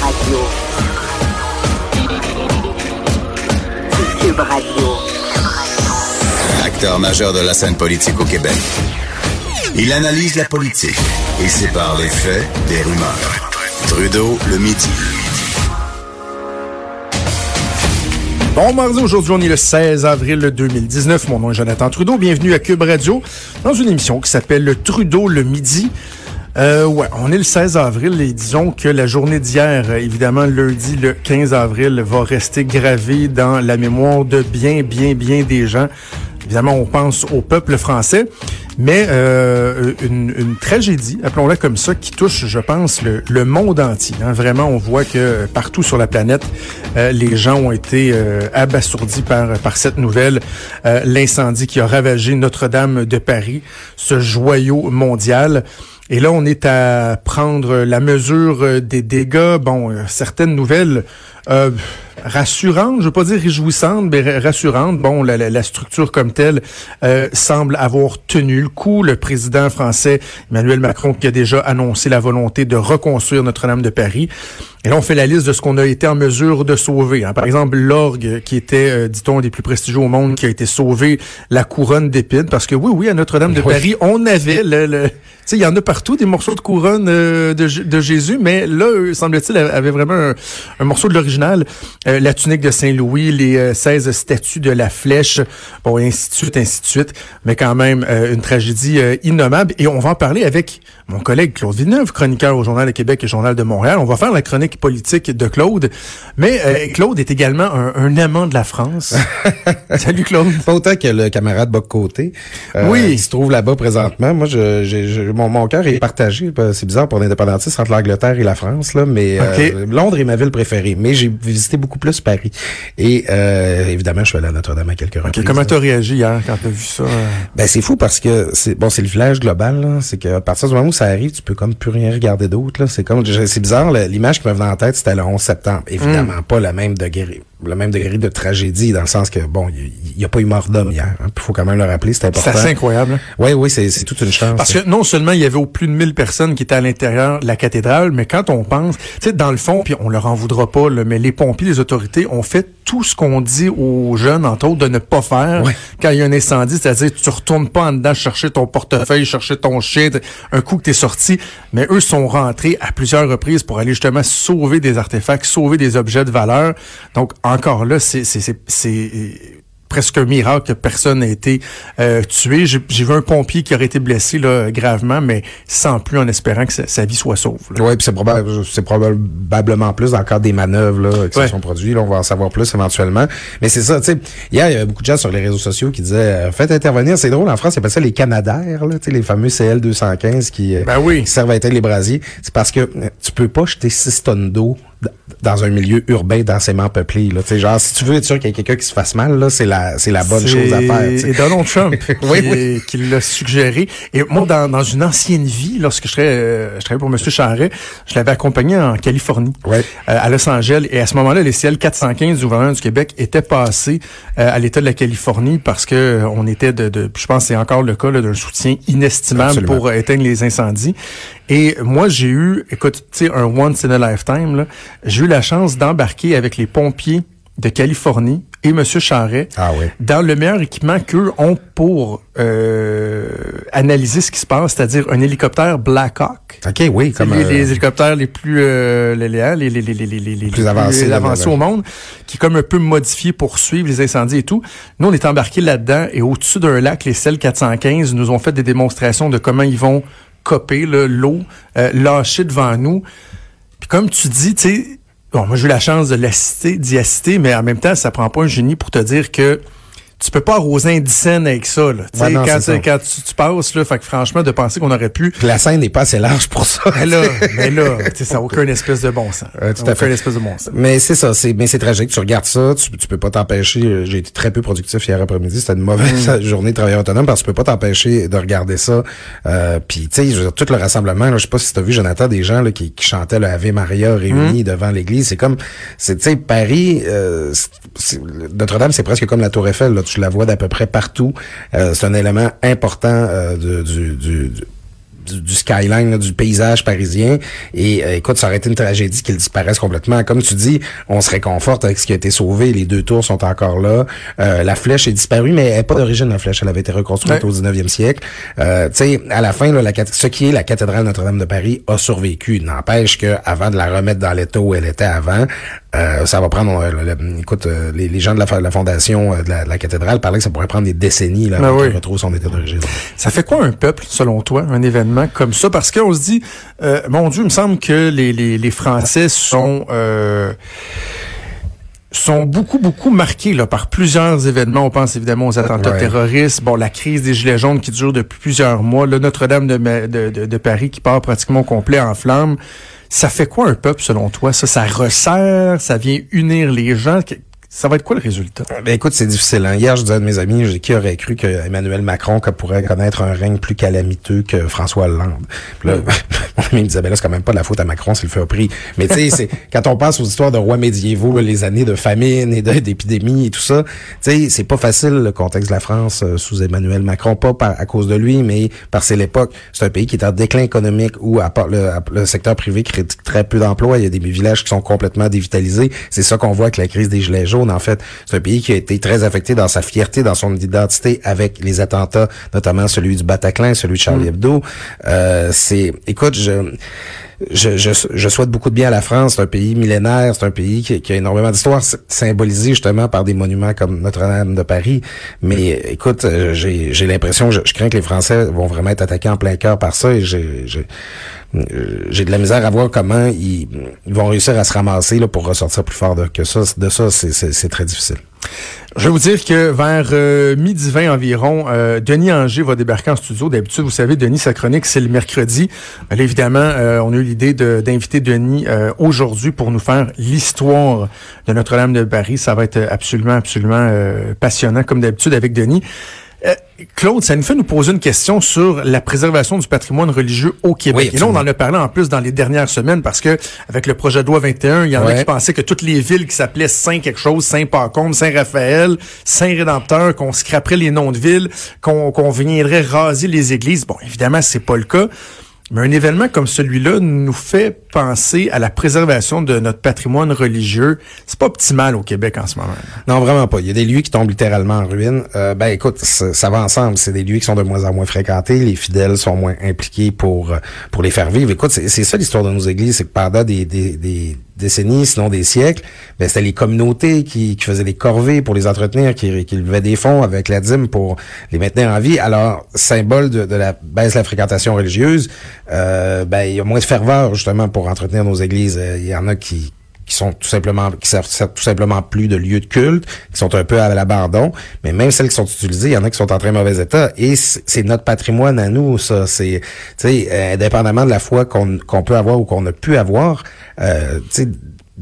Radio. Cube Radio. Acteur majeur de la scène politique au Québec. Il analyse la politique et sépare les faits des rumeurs. Trudeau le midi. Bon mardi, aujourd'hui on est le 16 avril 2019. Mon nom est Jonathan Trudeau. Bienvenue à Cube Radio dans une émission qui s'appelle le Trudeau le midi. Euh, ouais, on est le 16 avril et disons que la journée d'hier, euh, évidemment lundi le 15 avril, va rester gravée dans la mémoire de bien, bien, bien des gens. Évidemment, on pense au peuple français, mais euh, une, une, tragédie, appelons-la comme ça, qui touche, je pense, le, le monde entier. Hein. Vraiment, on voit que partout sur la planète, euh, les gens ont été euh, abasourdis par, par cette nouvelle, euh, l'incendie qui a ravagé Notre-Dame de Paris, ce joyau mondial. Et là, on est à prendre la mesure des dégâts. Bon, certaines nouvelles euh, rassurantes, je veux pas dire réjouissantes, mais rassurantes. Bon, la, la, la structure comme telle euh, semble avoir tenu le coup. Le président français Emmanuel Macron qui a déjà annoncé la volonté de reconstruire Notre-Dame de Paris. Et là, on fait la liste de ce qu'on a été en mesure de sauver. Hein. Par exemple, l'orgue, qui était, euh, dit-on, des plus prestigieux au monde, qui a été sauvé, la couronne d'épines. Parce que oui, oui, à Notre-Dame de oui. Paris, on avait le... le tu sais, il y en a partout des morceaux de couronne euh, de, de, Jésus, mais là, semble-t-il, avait vraiment un, un morceau de Euh, la tunique de Saint-Louis, les euh, 16 statues de la flèche, bon, et ainsi de suite, ainsi de suite. Mais quand même, une tragédie innommable. Et on va en parler avec mon collègue Claude Villeneuve, chroniqueur au Journal de Québec et Journal de Montréal. On va faire la chronique politique de Claude. Mais euh, Claude est également un, un, amant de la France. Salut Claude. Pas autant que le camarade Boc-Côté. Euh, oui. Il se trouve là-bas présentement. Moi, je, je, je mon, mon cœur est partagé. C'est bizarre pour l'indépendantiste entre l'Angleterre et la France, là, mais okay. euh, Londres est ma ville préférée. Mais j'ai visité beaucoup plus Paris. Et euh, évidemment, je suis allé à Notre-Dame à quelques reprises. Okay. Comment t'as réagi hier quand t'as vu ça? Ben c'est fou parce que c'est bon, c'est le village global. C'est qu'à partir du moment où ça arrive, tu peux comme plus rien regarder d'autre. C'est comme c'est bizarre. L'image qui me venait en tête, c'était le 11 septembre. Évidemment, mm. pas le même degré, le même degré de tragédie, dans le sens que bon, il n'y a pas eu mort d'homme hier. Il hein, faut quand même le rappeler, c'est important. C'est assez incroyable. Oui, oui, c'est toute une chance. Parce que non seulement il y avait au plus de 1000 personnes qui étaient à l'intérieur de la cathédrale, mais quand on pense, tu sais, dans le fond, puis on leur en voudra pas, là, mais les pompiers, les autorités ont fait tout ce qu'on dit aux jeunes, entre autres, de ne pas faire ouais. quand il y a un incendie, c'est-à-dire tu retournes pas en dedans chercher ton portefeuille, chercher ton chien, un coup que t'es sorti, mais eux sont rentrés à plusieurs reprises pour aller justement sauver des artefacts, sauver des objets de valeur. Donc encore là, c'est presque un miracle que personne n'a été euh, tué. J'ai vu un pompier qui aurait été blessé là, gravement, mais sans plus en espérant que sa, sa vie soit sauve. Oui, puis c'est probable, probablement plus dans le cadre des manœuvres là, qui ouais. se sont produites. Là, on va en savoir plus éventuellement. Mais c'est ça, tu sais, hier, il y avait beaucoup de gens sur les réseaux sociaux qui disaient euh, faites intervenir, c'est drôle, en France, ils appellent ça les canadaires, là, les fameux CL215 qui, ben oui. qui servent à éteindre les brasiers. C'est parce que tu peux pas jeter 6 tonnes d'eau dans un milieu urbain densément peuplé. Là. T'sais, genre, si tu veux être sûr qu'il y a quelqu'un qui se fasse mal, là, c'est la, c'est la bonne chose à faire. T'sais. Et Donald Trump qui, oui, oui. qui l'a suggéré. Et moi, dans, dans une ancienne vie, lorsque je, travaillais, euh, je travaillais pour M. Charret, je l'avais accompagné en Californie, ouais. euh, à Los Angeles. Et à ce moment-là, les CL 415 du gouvernement du Québec étaient passés euh, à l'État de la Californie parce que on était de, de je pense que c'est encore le cas d'un soutien inestimable Absolument. pour éteindre les incendies. Et moi, j'ai eu, écoute, tu sais, un once in a lifetime, là, j'ai eu la chance d'embarquer avec les pompiers de Californie et M. Charret ah oui. dans le meilleur équipement qu'eux ont pour euh, analyser ce qui se passe, c'est-à-dire un hélicoptère Black Hawk. OK, oui. Comme les, euh... les, hélicoptères les plus, euh, les, les, les, les, les, les, les, plus avancés, plus avancés au monde, qui est comme un peu modifié pour suivre les incendies et tout. Nous, on est embarqués là-dedans et au-dessus d'un lac, les CEL 415 nous ont fait des démonstrations de comment ils vont coper l'eau, euh, devant nous. Puis comme tu dis, tu sais, bon, moi j'ai eu la chance de l'assister, d'y assister, mais en même temps, ça prend pas un génie pour te dire que tu peux pas arroser un dixaine avec ça. Là. Ouais, non, quand, ça. quand tu, tu passes, là, fait que franchement, de penser qu'on aurait pu. La scène n'est pas assez large pour ça. Mais là, mais là, ça n'a aucun espèce de bon sens. Ouais, tout à fait. Aucun espèce de bon sens. Mais c'est ça, c'est mais c'est tragique. Tu regardes ça, tu, tu peux pas t'empêcher. euh, J'ai été très peu productif hier après-midi. C'était une mauvaise Mm. journée de travailleur autonome parce que tu peux pas t'empêcher de regarder ça. Euh, Puis tu sais, tout le rassemblement. Là, je sais pas si tu as vu Jonathan des gens là, qui, qui chantaient le Ave Maria réunis Mm. devant l'église. C'est comme, c'est tu sais, Paris, euh, Notre-Dame, c'est presque comme la Tour Eiffel. Là, tu la vois d'à peu près partout. Euh, c'est un élément important euh, de- du, du- du du, du skyline, là, du paysage parisien. Et euh, écoute, ça aurait été une tragédie qu'il disparaisse complètement. Comme tu dis, on se réconforte avec ce qui a été sauvé. Les deux tours sont encore là. Euh, la flèche est disparue, mais elle n'est pas d'origine, la flèche. Elle avait été reconstruite Ouais. au 19e siècle. Euh, tu sais, à la fin, là, la, ce qui est la cathédrale Notre-Dame de Paris a survécu. N'empêche que avant de la remettre dans l'état où elle était avant, euh, ça va prendre... euh, le- écoute, euh, les, les gens de la, fondation euh, de la, de la cathédrale parlaient que ça pourrait prendre des décennies là, Ben avant oui. qu'elle retrouve son état d'origine. Ça fait quoi un peuple, selon toi, un événement comme ça? Parce qu'on se dit, euh, mon Dieu, il me semble que les, les, les Français sont... euh, sont beaucoup, beaucoup marqués là, par plusieurs événements. On pense évidemment aux attentats Ouais. terroristes, bon, la crise des Gilets jaunes qui dure depuis plusieurs mois, le Notre-Dame de, de, de, de Paris qui part pratiquement au complet en flammes. Ça fait quoi un peuple, selon toi? Ça, ça resserre, ça vient unir les gens? Que- Ça va être quoi le résultat? Ben écoute, c'est difficile. Hein. Hier, je disais à mes amis, qui aurait cru que Emmanuel Macron que pourrait connaître un règne plus calamiteux que François Hollande? Puis là, mon ami me disait, ben là, c'est quand même pas de la faute à Macron s'il le fait au prix. Mais tu sais, c'est quand on passe aux histoires de rois médiévaux, là, les années de famine et d'épidémie et tout ça, tu sais, c'est pas facile le contexte de la France euh, sous Emmanuel Macron, pas par, à cause de lui, mais par c'est l'époque. C'est un pays qui est en déclin économique où à part le, le secteur privé crée très peu d'emplois, il y a des villages qui sont complètement dévitalisés. C'est ça qu'on voit avec la crise des gilets jaunes. En fait, c'est un pays qui a été très affecté dans sa fierté, dans son identité avec les attentats, notamment celui du Bataclan, celui de Charlie Hebdo. Euh, c'est, écoute, je je, je, je souhaite beaucoup de bien à la France. C'est un pays millénaire, c'est un pays qui, qui a énormément d'histoire, s- symbolisé justement par des monuments comme Notre-Dame de Paris. Mais écoute, euh, j'ai l'impression, je, je crains que les Français vont vraiment être attaqués en plein cœur par ça et j'ai euh, j'ai de la misère à voir comment ils, ils vont réussir à se ramasser là, pour ressortir plus fort de, que ça. De ça, c'est très difficile. Je vais vous dire que vers euh, midi 20 environ, euh, Denis Anger va débarquer en studio. D'habitude, vous savez, Denis, sa chronique, c'est le mercredi. Euh, évidemment, euh, on a eu l'idée d'inviter Denis aujourd'hui pour nous faire l'histoire de Notre-Dame de Paris. Ça va être absolument, absolument passionnant, comme d'habitude avec Denis. Euh, Claude, ça nous fait nous poser une question sur la préservation du patrimoine religieux au Québec. Oui, Et là, on en a parlé en plus dans les dernières semaines parce que avec le projet de loi 21, il y en a qui pensaient que toutes les villes qui s'appelaient Saint quelque chose, Saint Pacôme, Saint Raphaël, Saint Rédempteur, qu'on scraperait les noms de villes, qu'on qu'on viendrait raser les églises. Bon, évidemment, c'est pas le cas. Mais un événement comme celui-là nous fait penser à la préservation de notre patrimoine religieux. C'est pas optimal au Québec en ce moment. Non, vraiment pas. Il y a des lieux qui tombent littéralement en ruine. Euh, ben écoute, ça, va ensemble. C'est des lieux qui sont de moins en moins fréquentés. Les fidèles sont moins impliqués pour euh, pour les faire vivre. Écoute, c'est ça l'histoire de nos églises, c'est que pendant des, des, des décennies, sinon des siècles, ben c'était les communautés qui, faisaient des corvées pour les entretenir, qui, qui levaient des fonds avec la dîme pour les maintenir en vie. Alors, symbole de, de la baisse de la fréquentation religieuse, euh, ben il y a moins de ferveur justement pour entretenir nos églises. Euh, Il y en a qui qui sont tout simplement qui servent, tout simplement plus de lieux de culte, qui sont un peu à l'abandon, mais même celles qui sont utilisées, il y en a qui sont en très mauvais état et c'est c'est notre patrimoine à nous ça, c'est tu sais euh, indépendamment de la foi qu'on qu'on peut avoir ou qu'on a pu avoir, euh, tu sais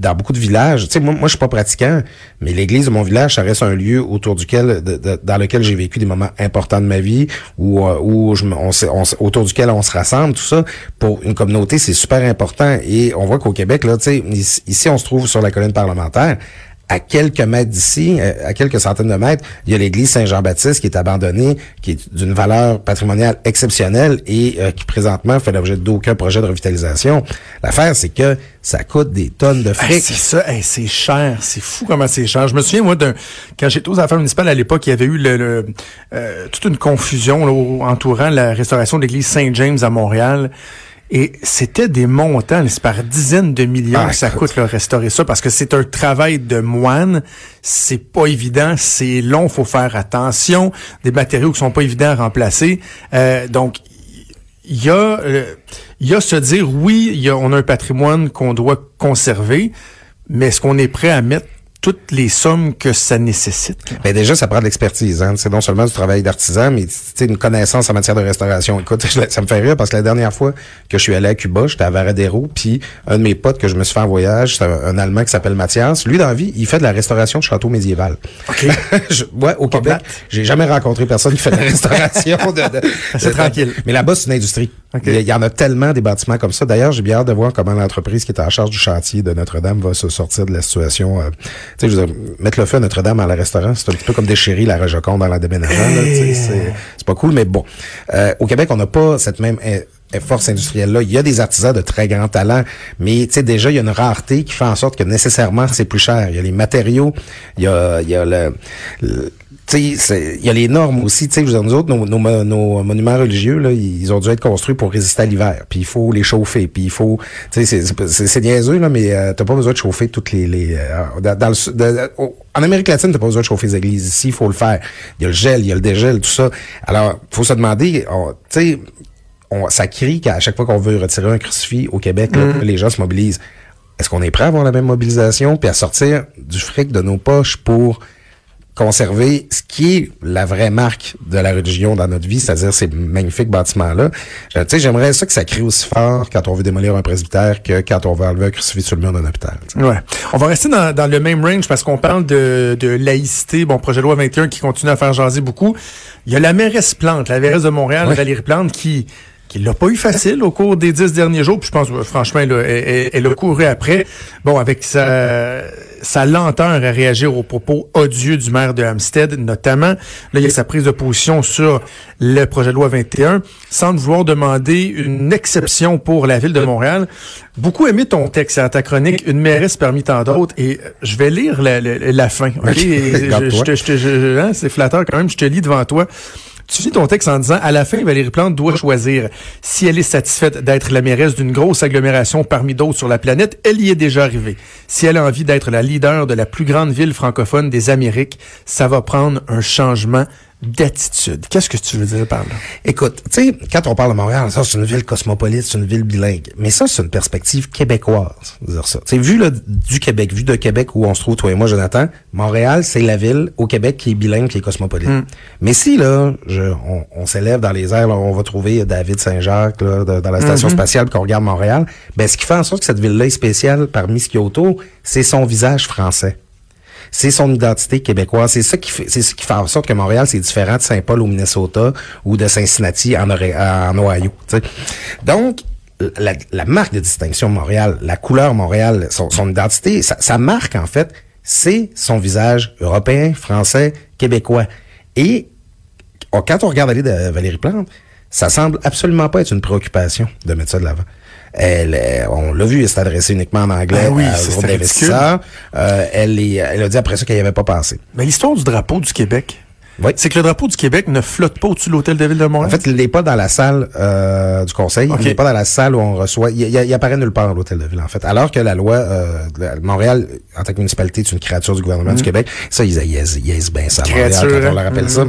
dans beaucoup de villages, tu sais, moi, moi, je suis pas pratiquant, mais l'église de mon village, ça reste un lieu autour duquel, dans lequel j'ai vécu des moments importants de ma vie, où, euh, où je, on, on autour duquel on se rassemble, tout ça. Pour une communauté, c'est super important. Et on voit qu'au Québec, là, tu sais, ici, on se trouve sur la colline parlementaire. À quelques mètres d'ici, euh, à quelques centaines de mètres, il y a l'église Saint-Jean-Baptiste qui est abandonnée, qui est d'une valeur patrimoniale exceptionnelle et euh, qui présentement fait l'objet d'aucun projet de revitalisation. L'affaire, c'est que ça coûte des tonnes de fric. c'est ça, c'est cher, c'est fou comment c'est cher. Je me souviens moi d'un quand j'étais aux affaires municipales à l'époque, il y avait eu euh, toute une confusion là, entourant la restauration de l'église Saint James à Montréal. Et c'était des montants, c'est par dizaines de millions Ah, que ça coûte là, restaurer ça parce que c'est un travail de moine. C'est pas évident, c'est long, faut faire attention. Des matériaux qui sont pas évidents à remplacer. Euh, donc il y a euh, il y a se dire oui, il y a, on a un patrimoine qu'on doit conserver, mais est-ce qu'on est prêt à mettre toutes les sommes que ça nécessite. Ben déjà, ça prend de l'expertise. Hein. C'est non seulement du travail d'artisan, mais c'est une connaissance en matière de restauration. Écoute, ça me fait rire parce que la dernière fois que je suis allé à Cuba, j'étais à Varadero, puis un de mes potes que je me suis fait en voyage, c'est un, un Allemand qui s'appelle Mathias. Lui, dans la vie, il fait de la restauration de château médiéval. OK. Je- ouais, au Québec, j'ai jamais rencontré personne qui fait de la restauration. de, de- C'est tranquille. Mais là-bas, c'est une industrie. Il y- en a tellement des bâtiments comme ça. D'ailleurs, j'ai bien hâte de voir comment l'entreprise qui est en charge du chantier de Notre-Dame va se sortir de la situation. euh, tu sais, je veux dire, mettre le feu à Notre-Dame à la restaurant, c'est un petit peu comme déchirer la Rojoconde dans la tu sais, c'est pas cool, mais bon. Euh, au Québec, on n'a pas cette même euh, force industrielle-là. Il y a des artisans de très grand talent, mais tu sais, déjà, il y a une rareté qui fait en sorte que nécessairement, c'est plus cher. Il y a les matériaux, il y a, il y a le- le il y a les normes aussi. Tu sais, nous autres, nos, nos, nos monuments religieux, là, ils ont dû être construits pour résister à l'hiver. Puis il faut les chauffer. Puis il faut, tu sais, c'est- niaiseux là, mais euh, t'as pas besoin de chauffer toutes les, les euh, dans, dans le de- en Amérique latine, t'as pas besoin de chauffer les églises. Ici, il faut le faire. Il y a le gel, il y a le dégel, tout ça. Alors, faut se demander, tu sais, ça crie qu'à chaque fois qu'on veut retirer un crucifix au Québec, là, les gens se mobilisent. Est-ce qu'on est prêt à avoir la même mobilisation puis à sortir du fric de nos poches pour conserver ce qui est la vraie marque de la religion dans notre vie, c'est-à-dire ces magnifiques bâtiments-là. Euh, tu sais, j'aimerais ça que ça crie aussi fort quand on veut démolir un presbytère que quand on veut enlever un crucifix sur le mur d'un hôpital. tu sais. Ouais. On va rester dans, dans le même range parce qu'on parle de, de laïcité. Bon, projet de loi 21 qui continue à faire jaser beaucoup. Il y a la mairesse Plante, la mairesse de Montréal, Ouais. Valérie Plante, qui qui l'a pas eu facile au cours des dix derniers jours. Puis je pense, euh, franchement, là, elle, elle- elle a couru après. Bon, avec sa, sa lenteur à réagir aux propos odieux du maire de Hampstead, notamment. Là, il y a sa prise de position sur le projet de loi 21, sans vouloir demander une exception pour la ville de Montréal. Beaucoup aimé ton texte, à ta chronique, une mairesse parmi tant d'autres, et euh, je vais lire la, la- la fin. ok? Et je- je je- hein, c'est flatteur quand même, je te lis devant toi. Tu finis ton texte en disant, à la fin, Valérie Plante doit choisir. Si elle est satisfaite d'être la mairesse d'une grosse agglomération parmi d'autres sur la planète, elle y est déjà arrivée. Si elle a envie d'être la leader de la plus grande ville francophone des Amériques, ça va prendre un changement d'attitude. Qu'est-ce que tu veux dire par là? Écoute, tu sais, quand on parle de Montréal, ça, c'est une ville cosmopolite, c'est une ville bilingue. Mais ça, c'est une perspective québécoise, dire ça. Tu sais, vu là, du Québec, vu de Québec où on se trouve, toi et moi, Jonathan, Montréal, c'est la ville au Québec qui est bilingue, qui est cosmopolite. Mais si, là, je, on, on s'élève dans les airs, là, on va trouver David Saint-Jacques, là, de- dans la station spatiale, puis qu'on regarde Montréal, ben, ce qui fait en sorte que cette ville-là est spéciale parmi ce qu'il y a autour, c'est son visage français c'est son identité québécoise. C'est ça qui fait, c'est ce qui fait en sorte que Montréal, c'est différent de Saint-Paul au Minnesota ou de Cincinnati en, en Ohio. Donc, la, la marque de distinction Montréal, la couleur Montréal, son, son identité, sa, sa marque, en fait, c'est son visage européen, français, québécois. Et quand on regarde aller de Valérie Plante, ça semble absolument pas être une préoccupation de mettre ça de l'avant. Elle, on l'a vu, elle s'est adressée uniquement en anglais Ah oui. Euh, elle, est- elle a dit après ça qu'elle n'y avait pas pensé. Mais l'histoire du drapeau du Québec, Oui. c'est que le drapeau du Québec ne flotte pas au-dessus de l'hôtel de ville de En Montréal. fait, il n'est pas dans la salle euh, du conseil. Il n'est pas dans la salle où on reçoit. Il, il, il apparaît nulle part à l'hôtel de ville, en fait. Alors que la loi, euh, de Montréal, en tant que municipalité, est une créature du gouvernement du Québec. Ça, ils ils- ils aisent bien ça à Montréal Mm. Créature, quand on leur rappelle ça.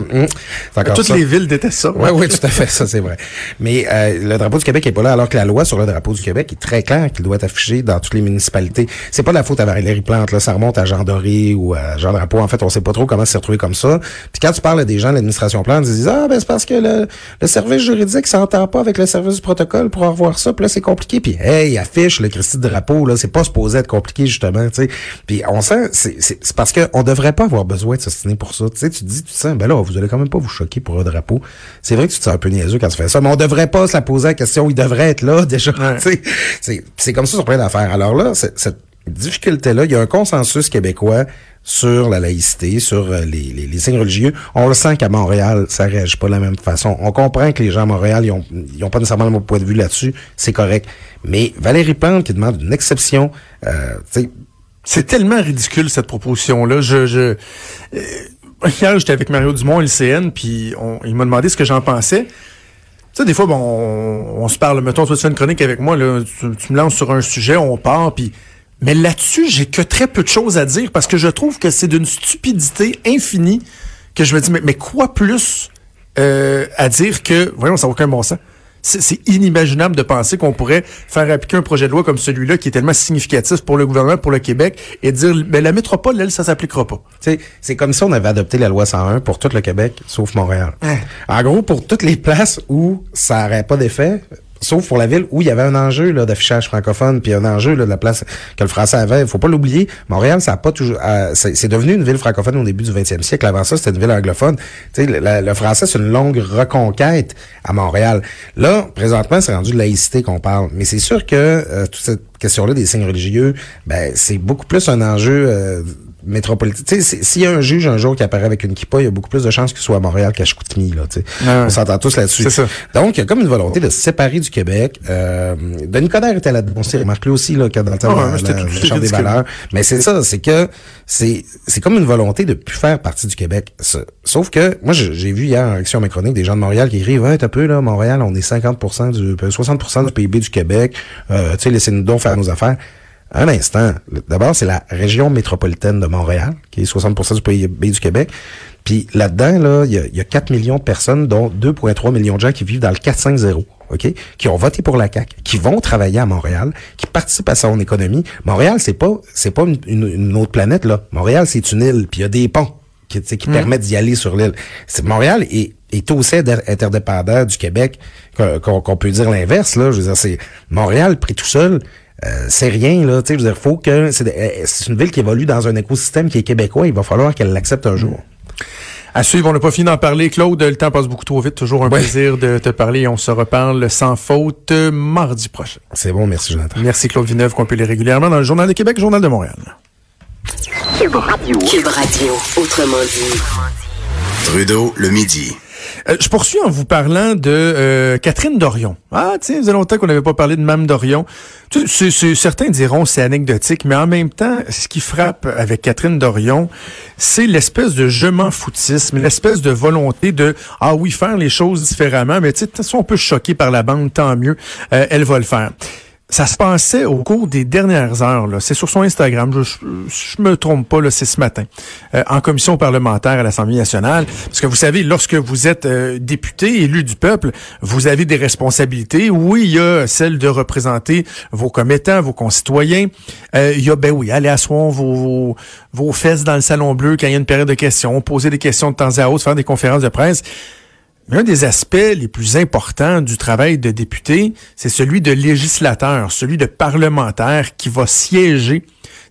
C'est encore Toutes ça. les villes détestent ça. Oui, oui, tout à fait, ça c'est vrai. Mais euh, le drapeau du Québec est pas là, alors que la loi sur le drapeau du Québec est très claire qu'il doit être affiché dans toutes les municipalités. C'est pas la faute à Valérie Plante, là, ça remonte à Jean Doré ou à Jean Drapeau. En fait, on sait pas trop comment s'est retrouvé comme ça. Puis quand tu parles à des gens de l'administration Plante, ils disent ah ben c'est parce que le, le service juridique s'entend pas avec le service du protocole pour revoir ça. Puis là c'est compliqué. Puis hey, affiche le Christy de drapeau là, c'est pas supposé être compliqué justement, tu sais. Puis on sent c'est parce que on devrait pas avoir besoin de s'ostiner pour ça. Tu sais, tu te dis tu te sens ben là vous allez quand même pas vous choquer pour un drapeau. C'est vrai que tu te sens un peu niaiseux quand tu fais ça, mais on devrait pas se la poser la question. Il devrait être là déjà. Ouais. tu sais. C'est comme ça sur plein d'affaires. Alors là, cette difficulté-là, il y a un consensus québécois sur la laïcité, sur euh, les, les, les signes religieux. On le sent qu'à Montréal, ça réagit pas de la même façon. On comprend que les gens à Montréal, ils ont, ils ont pas nécessairement le même point de vue là-dessus. C'est correct. Mais Valérie Plante qui demande une exception, euh, C'est tellement ridicule cette proposition-là. Je, je euh, hier j'étais avec Mario Dumont, LCN, puis on- il m'a demandé ce que j'en pensais. Tu sais, des fois, bon, on, on se parle. Mettons, toi, tu fais une chronique avec moi, là, tu, tu me lances sur un sujet, on part, puis. Mais là-dessus, j'ai que très peu de choses à dire parce que je trouve que c'est d'une stupidité infinie que je me dis, mais, mais quoi plus euh, à dire que, voyons, ça n'a aucun bon sens. C'est inimaginable de penser qu'on pourrait faire appliquer un projet de loi comme celui-là qui est tellement significatif pour le gouvernement, pour le Québec, et dire, ben, la métropole, elle, ça s'appliquera pas. Tu sais, c'est comme si on avait adopté la loi 101 pour tout le Québec, sauf Montréal. Hein. En gros, pour toutes les places où ça n'aurait pas d'effet, sauf pour la ville où il y avait un enjeu là, d'affichage francophone, puis un enjeu là, de la place que le français avait. Faut pas l'oublier. Montréal, ça a pas toujours. euh, c'est c'est devenu une ville francophone au début du 20e siècle. Avant ça, c'était une ville anglophone. Le, le français, c'est une longue reconquête à Montréal. Là, présentement, c'est rendu de laïcité qu'on parle. Mais c'est sûr que euh, toute cette question-là des signes religieux, ben c'est beaucoup plus un enjeu. euh, métropolitain. Tu sais, c'est- s'il y a un juge un jour qui apparaît avec une kippa, il y a beaucoup plus de chances qu'il soit à Montréal qu'à Chicoutimi, là, tu sais. Ouais. On s'entend tous là-dessus. C'est ça. Donc, il y a comme une volonté de se séparer du Québec. Euh, Denis Coderre était là-dedans. On s'est remarqué aussi, là, que dans le temps, la, la- la Chambre des valeurs. Mais c'est ça, c'est que c'est, c'est comme une volonté de plus faire partie du Québec. Sauf que, moi, j'ai vu hier en réaction à mes chroniques des gens de Montréal qui écrivent, ouais, t'as peu, là, Montréal, on est 50% du, 60% du PIB du Québec. Euh, tu sais, laissez-nous donc faire nos affaires. Un instant. D'abord, c'est la région métropolitaine de Montréal, qui est 60% du PIB du Québec. Puis là-dedans, là, il y y a 4 millions de personnes, dont 2,3 millions de gens qui vivent dans le 450, OK? Qui ont voté pour la CAQ, qui vont travailler à Montréal, qui participent à son économie. Montréal, c'est pas, c'est pas une, une- une autre planète, là. Montréal, c'est une île, puis il y a des ponts qui, qui permettent d'y aller sur l'île. C'est Montréal est, est aussi inter- interdépendant du Québec qu'on peut dire l'inverse là. Je veux dire, c'est Montréal pris tout seul. Euh, c'est rien là, tu sais, je veux dire, faut que c'est euh, c'est une ville qui évolue dans un écosystème qui est québécois, il va falloir qu'elle l'accepte un jour. À suivre, on n'a pas fini d'en parler. Claude, le temps passe beaucoup trop vite. Toujours un Ouais. plaisir de te parler et on se reparle sans faute mardi prochain. C'est bon, merci Jonathan. Merci Claude Villeneuve, qu'on peut lire régulièrement dans le Journal de Québec, Journal de Montréal. Cube Radio. Cube Radio, autrement dit. Trudeau, le midi. Euh, je poursuis en vous parlant de euh, Catherine Dorion. Ah, tiens, ça faisait longtemps qu'on n'avait pas parlé de Mme Dorion. Tu certains diront c'est anecdotique, mais en même temps, ce qui frappe avec Catherine Dorion, c'est l'espèce de je m'en foutisme, l'espèce de volonté de ah oui faire les choses différemment, mais tu sais, on peut choquer par la bande, tant mieux, euh, elle va le faire. Ça se passait au cours des dernières heures. C'est sur son Instagram. Je, je me trompe pas, c'est ce matin. Euh, en commission parlementaire à l'Assemblée nationale. Parce que vous savez, lorsque vous êtes euh, député, élu du peuple, vous avez des responsabilités. Oui, il y a celle de représenter vos commettants, vos concitoyens. Euh, il y a, ben oui, aller asseoir vos, vos, vos fesses dans le salon bleu quand il y a une période de questions, poser des questions de temps à autre, faire des conférences de presse. Mais un des aspects les plus importants du travail de député, c'est celui de législateur, celui de parlementaire qui va siéger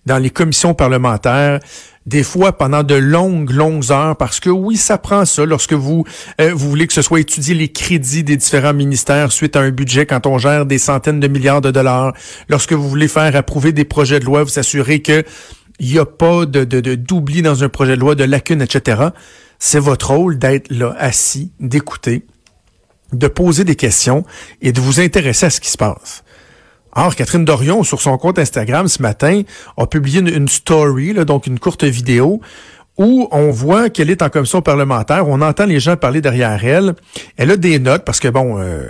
dans les commissions parlementaires, des fois pendant de longues, longues heures, parce que oui, ça prend ça lorsque vous, euh, vous voulez que ce soit étudié les crédits des différents ministères suite à un budget quand on gère des centaines de milliards de dollars, lorsque vous voulez faire approuver des projets de loi, vous assurer que il n'y a pas de, de, de- d'oubli dans un projet de loi, de lacunes, etc. C'est votre rôle d'être là, assis, d'écouter, de poser des questions et de vous intéresser à ce qui se passe. Or, Catherine Dorion, sur son compte Instagram ce matin, a publié une, story, là, donc une courte vidéo, où on voit qu'elle est en commission parlementaire, on entend les gens parler derrière elle. Elle a des notes parce que, bon, euh,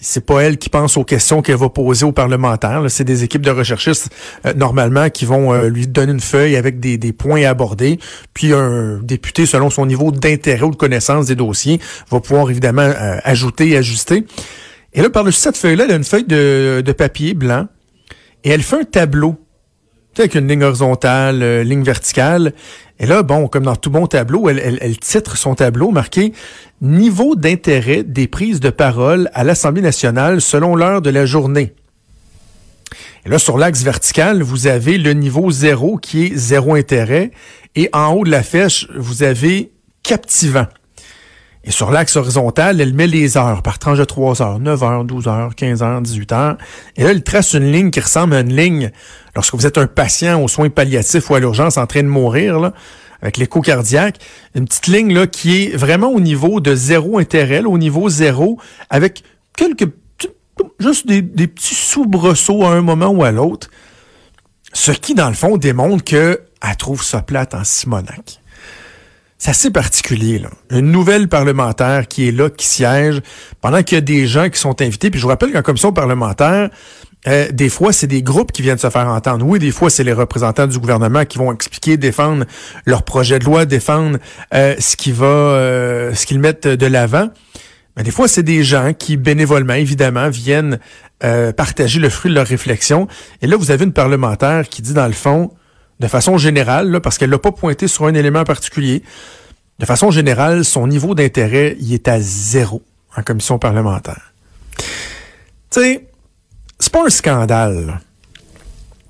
c'est pas elle qui pense aux questions qu'elle va poser aux parlementaires. C'est des équipes de recherchistes, euh, normalement, qui vont euh, lui donner une feuille avec des, points à aborder. Puis un député, selon son niveau d'intérêt ou de connaissance des dossiers, va pouvoir évidemment euh, ajouter et ajuster. Et là, par-dessus cette feuille-là, elle a une feuille de papier blanc et elle fait un tableau. Avec une ligne horizontale, euh, ligne verticale. Et là, bon, comme dans tout bon tableau, elle, elle, elle titre son tableau marqué Niveau d'intérêt des prises de parole à l'Assemblée nationale selon l'heure de la journée. Et là, sur l'axe vertical, vous avez le niveau zéro qui est zéro intérêt. Et en haut de la flèche, vous avez captivant. Et sur l'axe horizontal, elle met les heures par tranche de 3 heures, 9 heures, 12 heures, 15 heures, 18 heures. Et là, elle trace une ligne qui ressemble à une ligne lorsque vous êtes un patient aux soins palliatifs ou à l'urgence en train de mourir, avec l'écho cardiaque. Une petite ligne là, qui est vraiment au niveau de zéro intérêt, au niveau zéro, avec quelques juste des, petits soubresauts à un moment ou à l'autre. Ce qui, dans le fond, démontre qu'elle trouve ça plate en Simonac. C'est assez particulier, là. Une nouvelle parlementaire qui est là, qui siège, pendant qu'il y a des gens qui sont invités. Puis je vous rappelle qu'en commission parlementaire, euh, des fois, c'est des groupes qui viennent se faire entendre. Oui, des fois, c'est les représentants du gouvernement qui vont expliquer, défendre leur projet de loi, défendre euh, ce qui va, euh, ce qu'ils mettent de l'avant. Mais des fois, c'est des gens qui, bénévolement, évidemment, viennent euh, partager le fruit de leur réflexion. Et là, vous avez une parlementaire qui dit, dans le fond, de façon générale, là, parce qu'elle l'a pas pointé sur un élément particulier, de façon générale, son niveau d'intérêt, il est à zéro en commission parlementaire. Tu sais, c'est pas un scandale.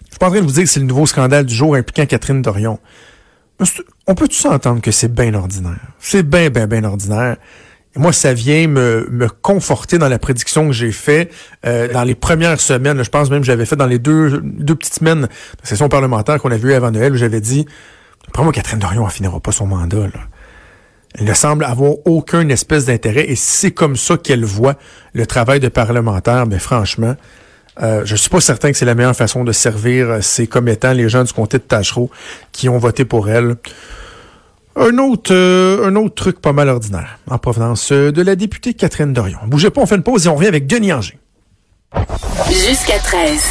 Je suis pas en train de vous dire que c'est le nouveau scandale du jour impliquant Catherine Dorion. On peut tous entendre que c'est bien ordinaire? C'est bien, bien, bien ordinaire. Et moi, ça vient me, me conforter dans la prédiction que j'ai faite euh, dans les premières semaines. je pense même que j'avais fait dans les deux, deux petites semaines de session parlementaire qu'on a vu avant Noël, où j'avais dit, pour moi, Catherine Dorion, elle finira pas son mandat. Là. Elle ne semble avoir aucun espèce d'intérêt. Et c'est comme ça qu'elle voit le travail de parlementaire, mais franchement, euh, je suis pas certain que c'est la meilleure façon de servir euh, ses commettants, les gens du comté de Tachereau, qui ont voté pour elle. Un autre, euh, un autre truc pas mal ordinaire, en provenance euh, de la députée Catherine Dorion. Bougez pas, on fait une pause et on revient avec Denis Anger. Jusqu'à 13.